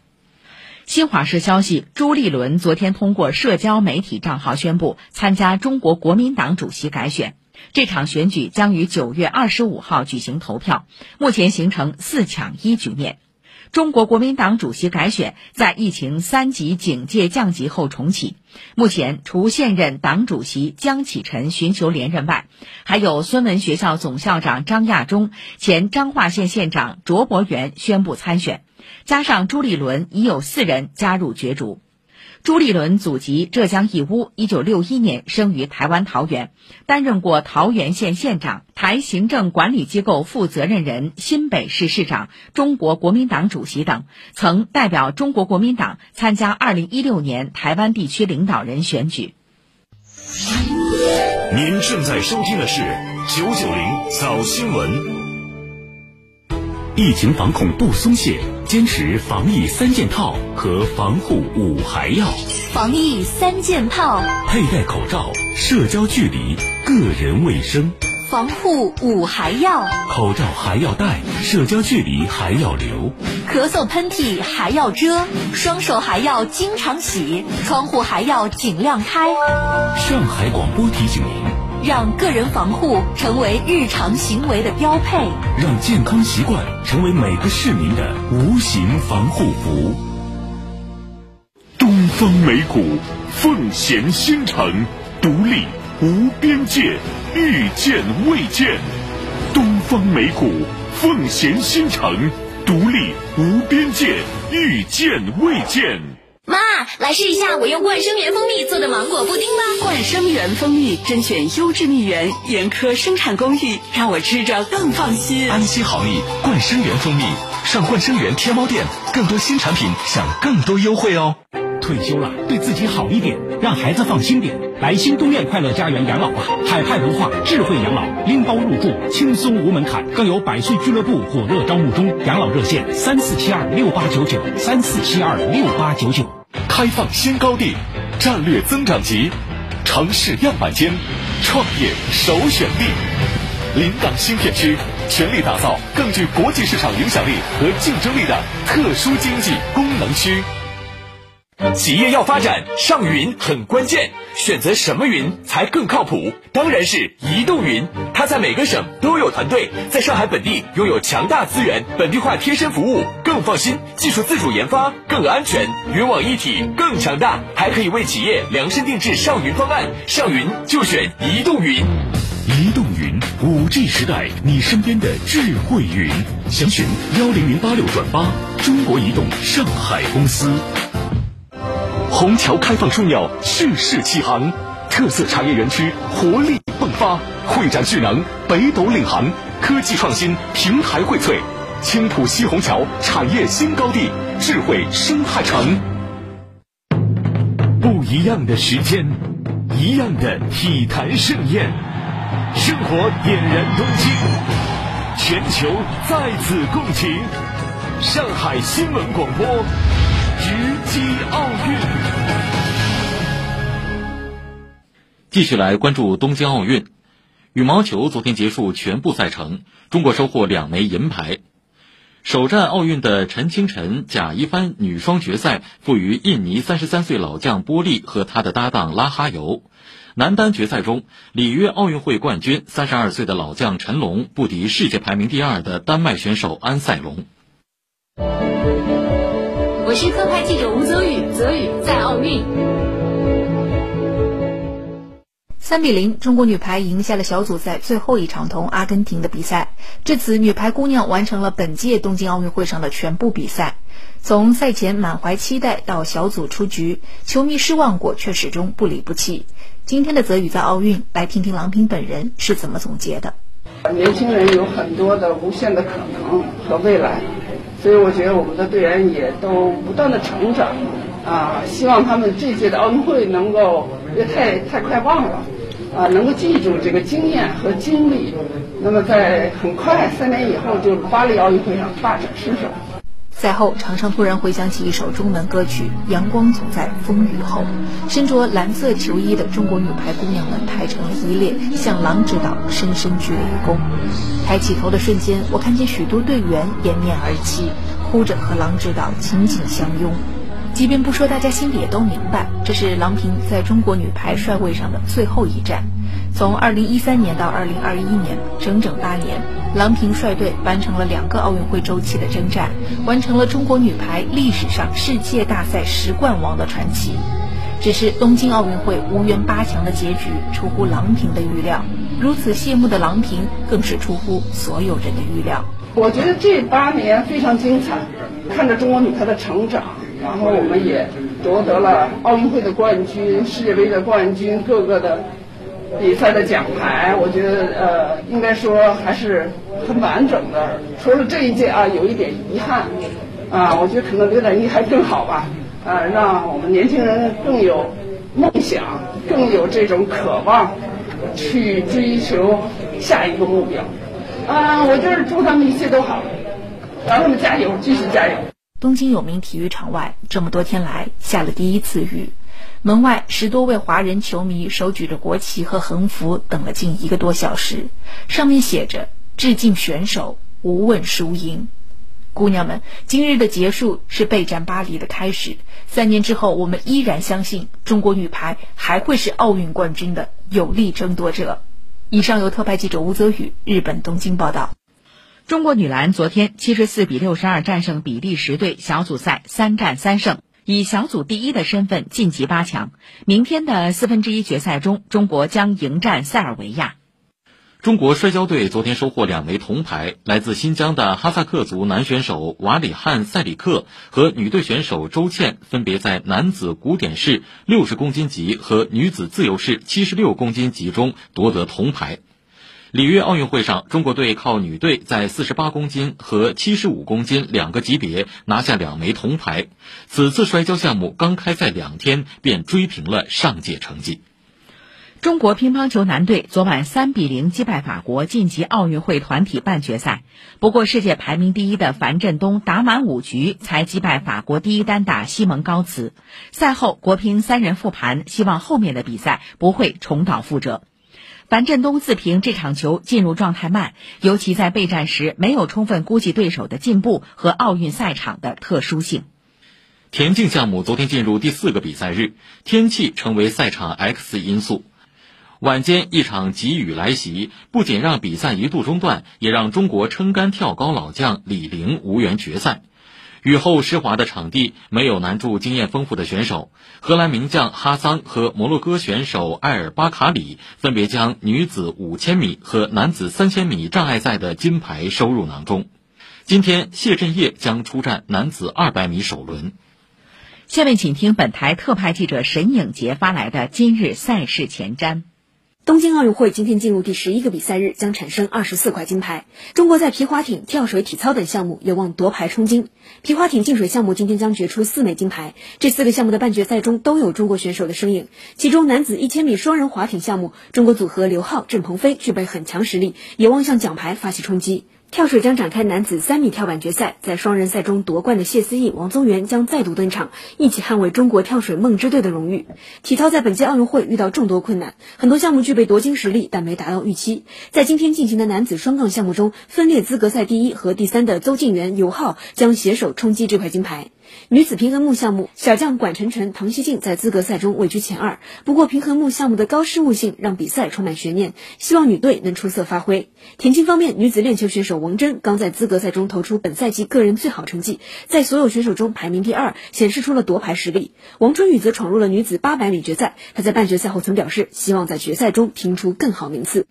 新华社消息，朱立伦昨天通过社交媒体账号宣布参加中国国民党主席改选。这场选举将于九月二十五号举行投票，目前形成四抢一局面。中国国民党主席改选在疫情三级警戒降级后重启，目前除现任党主席江启臣寻求连任外，还有孙文学校总校长张亚中、前彰化县县长卓博元宣布参选，加上朱立伦，已有四人加入角逐。朱立伦祖籍浙江义乌，一九六一年生于台湾桃园，担任过桃园县县长、台行政管理机构负责人、新北市市长、中国国民党主席等，曾代表中国国民党参加二零一六年台湾地区领导人选举。您正在收听的是九九零早新闻。疫情防控不松懈，坚持防疫三件套和防护五还要。防疫三件套：佩戴口罩、社交距离、个人卫生。防护五还要：口罩还要戴，社交距离还要留。咳嗽喷嚏还要遮，双手还要经常洗，窗户还要尽量开。上海广播提醒您。让个人防护成为日常行为的标配，让健康习惯成为每个市民的无形防护服。东方美谷，奉贤新城，独立无边界，遇见未见。东方美谷，奉贤新城，独立无边界，遇见未见。妈，来试一下我用冠生园蜂蜜做的芒果布丁吧。冠生园蜂蜜甄选优质蜜源，严苛生产工艺，让我吃着更放心。安心好蜜，冠生园蜂蜜，上冠生园天猫店，更多新产品，享更多优惠哦。退休了，对自己好一点，让孩子放心点。来新东苑快乐家园养老吧，海派文化，智慧养老，拎包入住，轻松无门槛，更有百岁俱乐部火热招募中。养老热线三四七二六八九九三四七二六八九九。开放新高地，战略增长极，城市样板间，创业首选地。临港新片区，全力打造更具国际市场影响力和竞争力的特殊经济功能区。企业要发展，上云很关键。选择什么云才更靠谱？当然是移动云。它在每个省都有团队，在上海本地拥有强大资源，本地化贴身服务更放心，技术自主研发更安全，云网一体更强大，还可以为企业量身定制上云方案。上云就选移动云。移动云，五 G 时代你身边的智慧云。详询幺零零八六转八，中国移动上海公司。虹桥开放枢纽蓄势起航，特色产业园区活力迸发，会展聚能，北斗领航，科技创新平台荟萃，青浦西虹桥产业新高地，智慧生态城。不一样的时间，一样的体坛盛宴，生活点燃东京，全球在此共情，上海新闻广播。直击奥运，继续来关注东京奥运。羽毛球昨天结束全部赛程，中国收获两枚银牌。首战奥运的陈清晨贾一帆女双决赛负于印尼三十三岁老将波利和他的搭档拉哈尤。男单决赛中，里约奥运会冠军三十二岁的老将陈龙不敌世界排名第二的丹麦选手安塞龙。我是特派记者吴泽宇，泽宇在奥运。三比零，中国女排赢下了小组赛最后一场同阿根廷的比赛。至此，女排姑娘完成了本届东京奥运会上的全部比赛。从赛前满怀期待到小组出局，球迷失望过，却始终不离不弃。今天的泽宇在奥运，来听听郎平本人是怎么总结的。年轻人有很多的无限的可能和未来。所以我觉得我们的队员也都不断的成长，啊，希望他们这届的奥运会能够，别太太快忘了，啊，能够记住这个经验和经历，那么在很快三年以后就巴黎奥运会上大展身手。赛后，场上突然回想起一首中文歌曲《阳光总在风雨后》，身着蓝色球衣的中国女排姑娘们排成了一列，向郎指导深深鞠了一躬。抬起头的瞬间，我看见许多队员掩面而泣，哭着和郎指导紧紧相拥。即便不说，大家心里也都明白，这是郎平在中国女排帅位上的最后一战。从2013年到2021年，整整八年，郎平率队完成了两个奥运会周期的征战，完成了中国女排历史上世界大赛十冠王的传奇。只是东京奥运会无缘八强的结局出乎郎平的预料，如此谢幕的郎平更是出乎所有人的预料。我觉得这八年非常精彩，看着中国女排的成长。然后我们也夺得了奥运会的冠军、世界杯的冠军，各个的比赛的奖牌。我觉得呃，应该说还是很完整的。除了这一届啊，有一点遗憾啊，我觉得可能留点遗还更好吧。啊，让我们年轻人更有梦想，更有这种渴望去追求下一个目标。啊，我就是祝他们一切都好，让他们加油，继续加油。东京有名体育场外，这么多天来下了第一次雨。门外十多位华人球迷手举着国旗和横幅，等了近一个多小时。上面写着“致敬选手，无问输赢”。姑娘们，今日的结束是备战巴黎的开始。三年之后，我们依然相信中国女排还会是奥运冠军的有力争夺者。以上由特派记者吴泽宇日本东京报道。中国女篮昨天七十四比六十二战胜比利时队，小组赛三战三胜，以小组第一的身份晋级八强。明天的四分之一决赛中，中国将迎战塞尔维亚。中国摔跤队昨天收获两枚铜牌，来自新疆的哈萨克族男选手瓦里汉塞里克和女队选手周倩分别在男子古典式六十公斤级和女子自由式七十六公斤级中夺得铜牌。里约奥运会上，中国队靠女队在四十八公斤和七十五公斤两个级别拿下两枚铜牌。此次摔跤项目刚开赛两天便追平了上届成绩。中国乒乓球男队昨晚三比零击败法国，晋级奥运会团体半决赛。不过，世界排名第一的樊振东打满五局才击败法国第一单打西蒙高茨。赛后，国乒三人复盘，希望后面的比赛不会重蹈覆辙。樊振东自评这场球进入状态慢，尤其在备战时没有充分估计对手的进步和奥运赛场的特殊性。田径项目昨天进入第四个比赛日，天气成为赛场 X 因素。晚间一场急雨来袭，不仅让比赛一度中断，也让中国撑杆跳高老将李玲无缘决赛。雨后湿滑的场地没有难住经验丰富的选手。荷兰名将哈桑和摩洛哥选手埃尔巴卡里分别将女子五千米和男子三千米障碍赛的金牌收入囊中。今天，谢震业将出战男子二百米首轮。下面请听本台特派记者沈颖杰发来的今日赛事前瞻。东京奥运会今天进入第十一个比赛日，将产生二十四块金牌。中国在皮划艇、跳水、体操等项目有望夺牌冲金。皮划艇进水项目今天将决出四枚金牌，这四个项目的半决赛中都有中国选手的身影。其中男子一千米双人划艇项目，中国组合刘浩、郑鹏飞具备很强实力，有望向奖牌发起冲击。跳水将展开男子三米跳板决赛，在双人赛中夺冠的谢思义、王宗源将再度登场，一起捍卫中国跳水梦之队的荣誉。体操在本届奥运会遇到众多困难，很多项目具备夺金实力，但没达到预期。在今天进行的男子双杠项目中，分列资格赛第一和第三的邹敬园、尤浩将携手冲击这块金牌。女子平衡木项目，小将管晨晨、唐熙静在资格赛中位居前二。不过，平衡木项目的高失误性让比赛充满悬念，希望女队能出色发挥。田径方面，女子链球选手王铮刚在资格赛中投出本赛季个人最好成绩，在所有选手中排名第二，显示出了夺牌实力。王春雨则闯入了女子800米决赛，她在半决赛后曾表示，希望在决赛中拼出更好名次。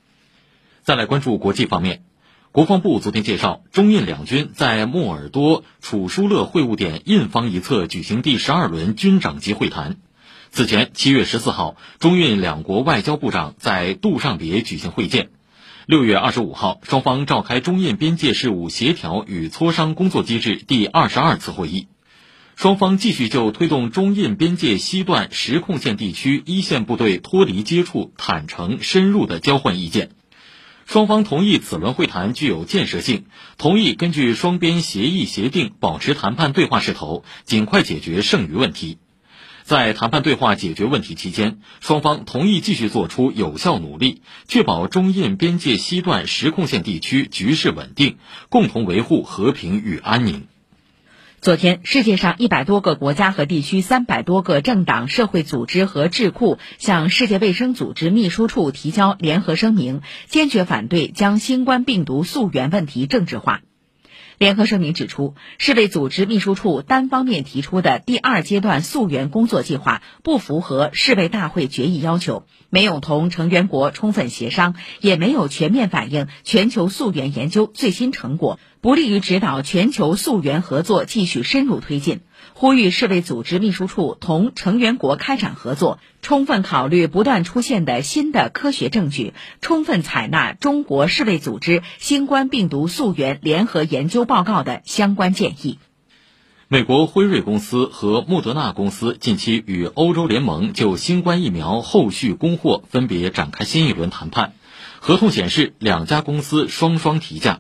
再来关注国际方面。国防部昨天介绍，中印两军在莫尔多楚舒勒会晤点印方一侧举行第十二轮军长级会谈。此前，七月十四号，中印两国外交部长在杜尚别举行会见。六月二十五号，双方召开中印边界事务协调与磋商工作机制第二十二次会议。双方继续就推动中印边界西段实控线地区一线部队脱离接触、坦诚深入的交换意见。双方同意此轮会谈具有建设性，同意根据双边协议协定保持谈判对话势头，尽快解决剩余问题。在谈判对话解决问题期间，双方同意继续做出有效努力，确保中印边界西段实控线地区局势稳定，共同维护和平与安宁。昨天，世界上一百多个国家和地区、三百多个政党、社会组织和智库向世界卫生组织秘书处提交联合声明，坚决反对将新冠病毒溯源问题政治化。联合声明指出，世卫组织秘书处单方面提出的第二阶段溯源工作计划不符合世卫大会决议要求，没有同成员国充分协商，也没有全面反映全球溯源研究最新成果，不利于指导全球溯源合作继续深入推进。呼吁世卫组织秘书处同成员国开展合作，充分考虑不断出现的新的科学证据，充分采纳中国世卫组织新冠病毒溯源联合研究报告的相关建议。美国辉瑞公司和莫德纳公司近期与欧洲联盟就新冠疫苗后续供货分别展开新一轮谈判，合同显示两家公司双双提价。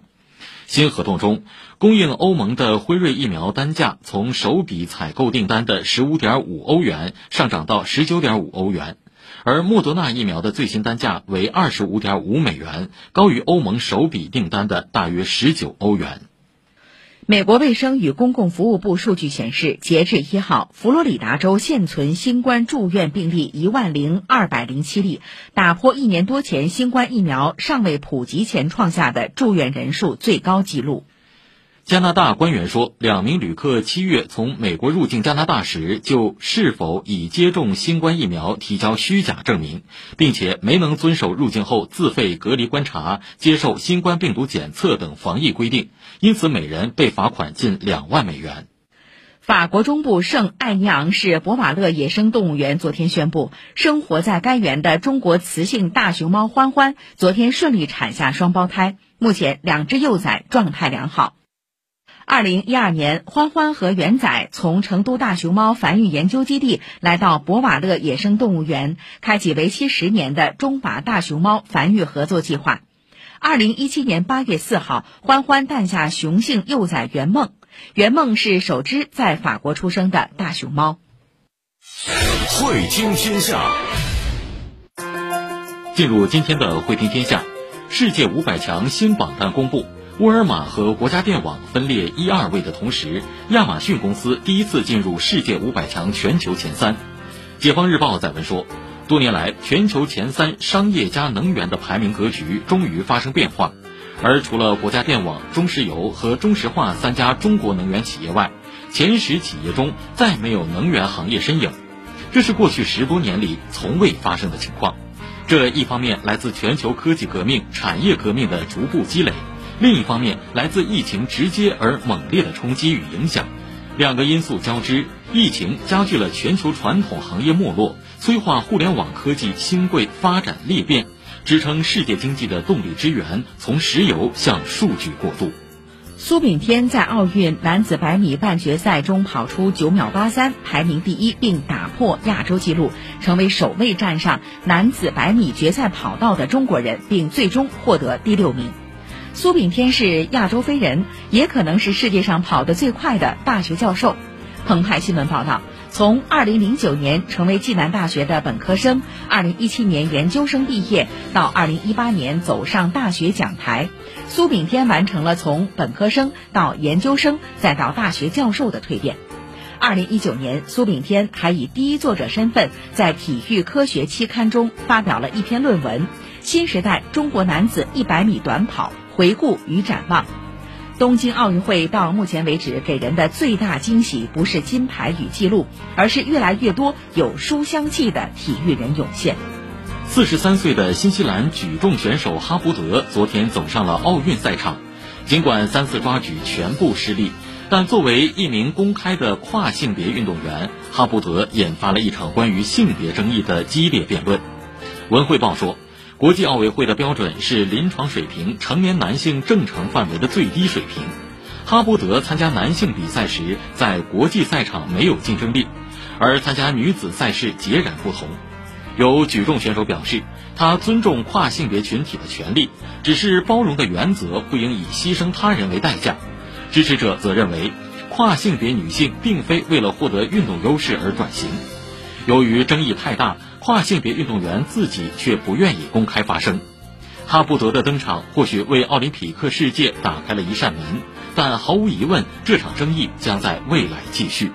新合同中，供应欧盟的辉瑞疫苗单价从首笔采购订单的十五点五欧元上涨到十九点五欧元，而莫德纳疫苗的最新单价为二十五点五美元，高于欧盟首笔订单的大约十九欧元。美国卫生与公共服务部数据显示，截至一号，佛罗里达州现存新冠住院病例一万零二百零七例，打破一年多前新冠疫苗尚未普及前创下的住院人数最高纪录。加拿大官员说，两名旅客七月从美国入境加拿大时，就是否已接种新冠疫苗提交虚假证明，并且没能遵守入境后自费隔离观察、接受新冠病毒检测等防疫规定，因此每人被罚款近两万美元。法国中部圣艾尼昂市博瓦勒野生动物园昨天宣布，生活在该园的中国雌性大熊猫欢欢昨天顺利产下双胞胎，目前两只幼崽状态良好。二零一二年，欢欢和元仔从成都大熊猫繁育研究基地来到博瓦勒野生动物园，开启为期十年的中法大熊猫繁育合作计划。二零一七年八月四号，欢欢诞下雄性幼崽圆梦，圆梦是首只在法国出生的大熊猫。汇听天下，进入今天的汇听天下，世界五百强新榜单公布。沃尔玛和国家电网分列一二位的同时，亚马逊公司第一次进入世界五百强全球前三。解放日报载文说，多年来全球前三商业加能源的排名格局终于发生变化，而除了国家电网、中石油和中石化三家中国能源企业外，前十企业中再没有能源行业身影，这是过去十多年里从未发生的情况。这一方面来自全球科技革命、产业革命的逐步积累。另一方面，来自疫情直接而猛烈的冲击与影响，两个因素交织，疫情加剧了全球传统行业没落，催化互联网科技新贵发展裂变，支撑世界经济的动力之源从石油向数据过渡。苏炳添在奥运男子百米半决赛中跑出九秒八三，排名第一，并打破亚洲纪录，成为首位站上男子百米决赛跑道的中国人，并最终获得第六名。苏炳添是亚洲飞人，也可能是世界上跑得最快的大学教授。澎湃新闻报道，从2009年成为暨南大学的本科生，2017年研究生毕业，到2018年走上大学讲台，苏炳添完成了从本科生到研究生再到大学教授的蜕变。2019年，苏炳添还以第一作者身份在《体育科学》期刊中发表了一篇论文《新时代中国男子100米短跑》。回顾与展望，东京奥运会到目前为止给人的最大惊喜不是金牌与记录，而是越来越多有书香气的体育人涌现。四十三岁的新西兰举重选手哈伯德昨天走上了奥运赛场，尽管三次抓举全部失利，但作为一名公开的跨性别运动员，哈伯德引发了一场关于性别争议的激烈辩论。文汇报说。国际奥委会的标准是临床水平成年男性正常范围的最低水平。哈伯德参加男性比赛时，在国际赛场没有竞争力，而参加女子赛事截然不同。有举重选手表示，他尊重跨性别群体的权利，只是包容的原则不应以牺牲他人为代价。支持者则认为，跨性别女性并非为了获得运动优势而转型。由于争议太大，跨性别运动员自己却不愿意公开发声。哈布德的登场或许为奥林匹克世界打开了一扇门，但毫无疑问，这场争议将在未来继续。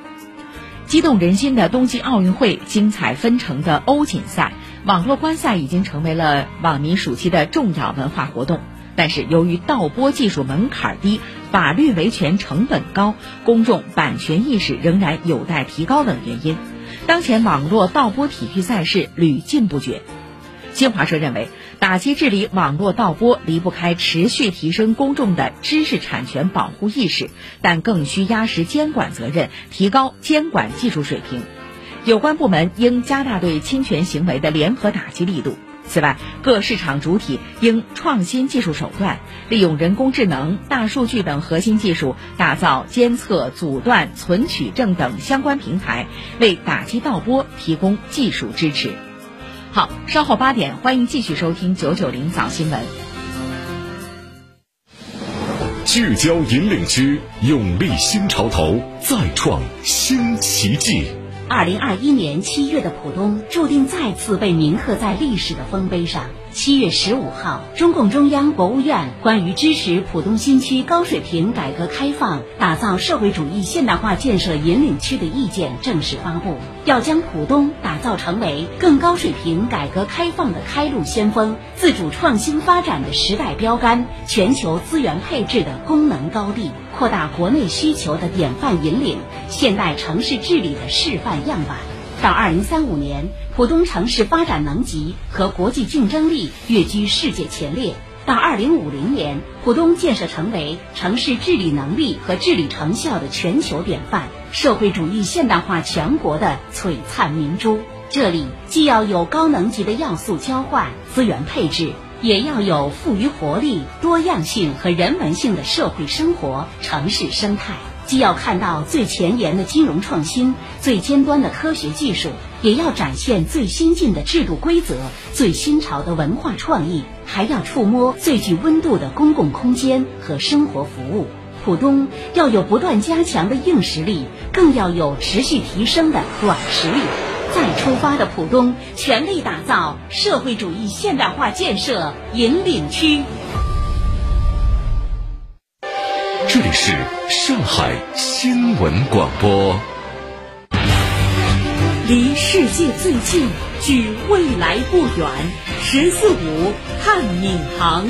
激动人心的冬季奥运会，精彩纷呈的欧锦赛，网络观赛已经成为了网民暑期的重要文化活动。但是，由于盗播技术门槛低、法律维权成本高、公众版权意识仍然有待提高等原因，当前网络盗播体育赛事屡禁不绝。新华社认为，打击治理网络盗播离不开持续提升公众的知识产权保护意识，但更需压实监管责任，提高监管技术水平。有关部门应加大对侵权行为的联合打击力度。此外，各市场主体应创新技术手段，利用人工智能、大数据等核心技术，打造监测、阻断、存取证等相关平台，为打击盗播提供技术支持。好，稍后八点，欢迎继续收听九九零早新闻。聚焦引领区，勇立新潮头，再创新奇迹。二零二一年七月的浦东，注定再次被铭刻在历史的丰碑上。七月十五号，中共中央、国务院关于支持浦东新区高水平改革开放、打造社会主义现代化建设引领区的意见正式发布，要将浦东打造成为更高水平改革开放的开路先锋、自主创新发展的时代标杆、全球资源配置的功能高地、扩大国内需求的典范引领、现代城市治理的示范样板。到二零三五年，浦东城市发展能级和国际竞争力跃居世界前列；到二零五零年，浦东建设成为城市治理能力和治理成效的全球典范，社会主义现代化强国的璀璨明珠。这里既要有高能级的要素交换、资源配置，也要有富于活力、多样性和人文性的社会生活、城市生态。既要看到最前沿的金融创新、最尖端的科学技术，也要展现最先进的制度规则、最新潮的文化创意，还要触摸最具温度的公共空间和生活服务。浦东要有不断加强的硬实力，更要有持续提升的软实力。再出发的浦东，全力打造社会主义现代化建设引领区。是上海新闻广播。离世界最近，距未来不远。十四五看闵行。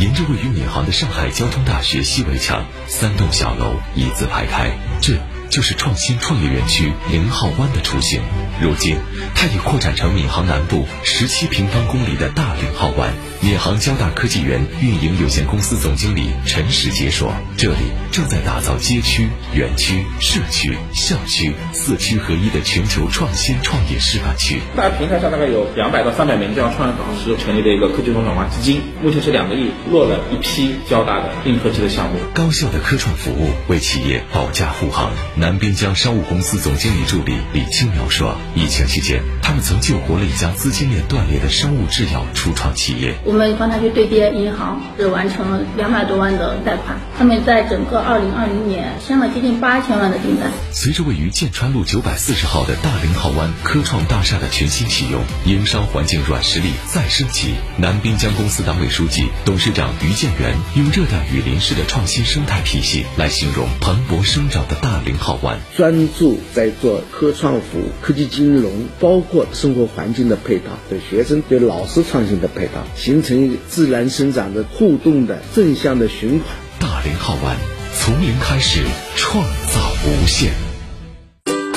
沿着位于闵行的上海交通大学西围墙，三栋小楼一字排开，这就是创新创业园区零号湾的雏形。如今，它已扩展成闵行南部十七平方公里的大零号湾。闵行交大科技园运营有限公司总经理陈时杰说：“这里正在打造街区、园区、社区、校区四区合一的全球创新创业示范区。大平台上大概有两百到三百名这样创业导师成立的一个科技中转化基金，目前是两个亿，落了一批交大的硬科技的项目。高效的科创服务为企业保驾护航。南滨江商务公司总经理助理李青苗说：“疫情期间，他们曾救活了一家资金链断裂的生物制药初创企业。”我们帮他去对接银行，是完成了两百多万的贷款。他们在整个二零二零年签了接近八千万的订单。随着位于剑川路九百四十号的大零号湾科创大厦的全新启用，营商环境软实力再升级。南滨江公司党委书记、董事长于建元用热带雨林式的创新生态体系来形容蓬勃生长的大零号湾。专注在做科创服务、科技金融，包括生活环境的配套，对学生、对老师创新的配套，形成一个自然生长的互动的正向的循环。大连号玩从零开始，创造无限。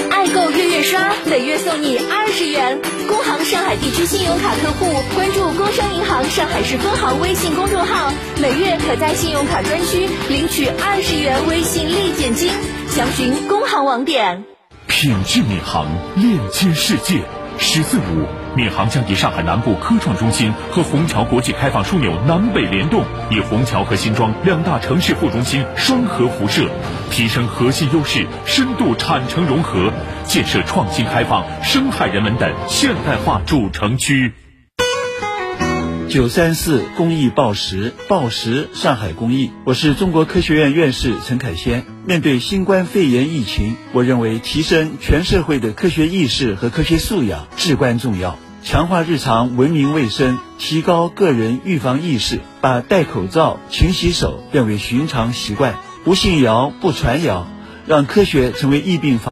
爱购月月刷，每月送你二十元。工行上海地区信用卡客户关注工商银行上海市分行微信公众号，每月可在信用卡专区领取二十元微信立减金。详询工行网点。品质闵行，链接世界。十四五，闵行将以上海南部科创中心和虹桥国际开放枢纽南北联动，以虹桥和新庄两大城市副中心双核辐射，提升核心优势，深度产城融合，建设创新开放、生态人文的现代化主城区。九三四公益报时，报时上海公益。我是中国科学院院士陈凯先。面对新冠肺炎疫情，我认为提升全社会的科学意识和科学素养至关重要。强化日常文明卫生，提高个人预防意识，把戴口罩、勤洗手变为寻常习惯。不信谣，不传谣，让科学成为疫病防。